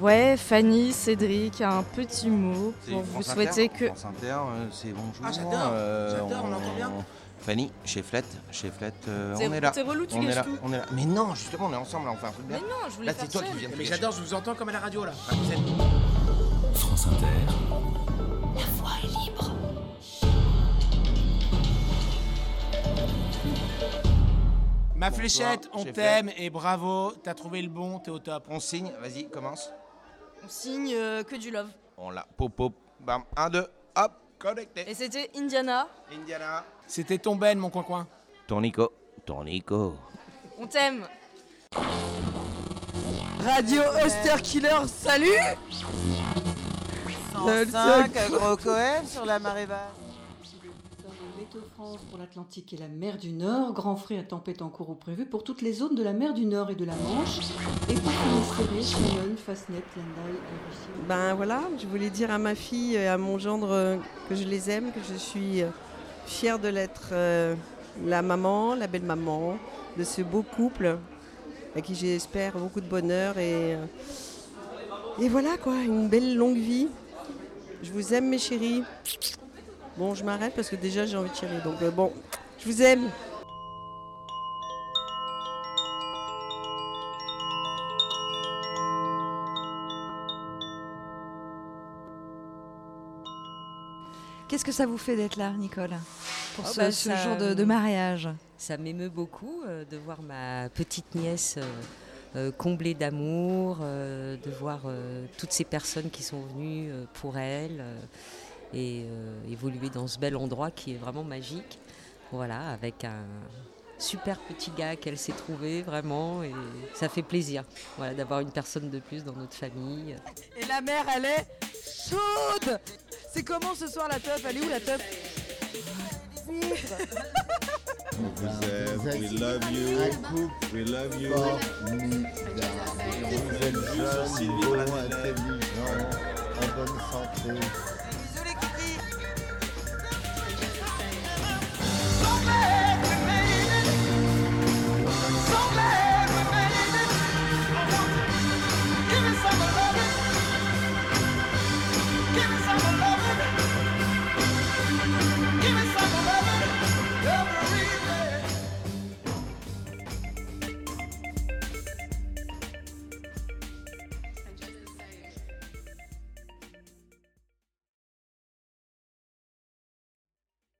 Ouais, Fanny, Cédric, un petit mot C'est pour vous France souhaiter Inter, que. France Inter, euh, c'est bonjour. Ah, j'adore, j'adore, on entend bien. Fanny, chez Flette, chez Flette, euh, on est là. t'es relou, tu on est là, tout. on est là. Mais non, justement, on est ensemble, là, on fait un truc bien. Mais non, je voulais Là, faire c'est toi seul. qui viens de Mais j'adore, je vous entends comme à la radio là. Enfin, vous êtes- France Inter, Ma Bonsoir, fléchette, on t'aime et bravo, t'as trouvé le bon, t'es au top. On signe, vas-y, commence. On signe euh, que du love. On l'a, pop, pop, bam, un, deux, hop, connecté. Et c'était Indiana. Indiana. C'était ton Ben, mon coin-coin. Ton Nico, ton Nico. On t'aime. Radio Oster Killer, salut 105, gros Cohen sur la marée basse. Météo France pour l'Atlantique et la mer du Nord, grand frais à tempête en cours ou prévu pour toutes les zones de la mer du Nord et de la Manche, et pour Shannon, Fasnet, Landal et Russie. Ben voilà, je voulais dire à ma fille et à mon gendre que je les aime, que je suis fière de l'être euh, la maman, la belle-maman de ce beau couple à qui j'espère beaucoup de bonheur et, euh, et voilà quoi, une belle longue vie. Je vous aime mes chéris. Bon, je m'arrête parce que déjà j'ai envie de tirer, donc euh, bon, je vous aime. Qu'est-ce que ça vous fait d'être là, Nicole Pour Oh ce, bah, ce ça- jour de, de mariage? Ça m'émeut beaucoup euh, de voir ma petite nièce euh, comblée d'amour, euh, de voir euh, toutes ces personnes qui sont venues euh, pour elle euh, et euh, évoluer dans ce bel endroit qui est vraiment magique. Voilà, avec un super petit gars qu'elle s'est trouvé vraiment et ça fait plaisir voilà, d'avoir une personne de plus dans notre famille. Et la mère, elle est chaude C'est comment ce soir la teuf? Elle est où la teuf? We love you. We love you. Vous êtes jeune, beau, intelligent, en bonne santé.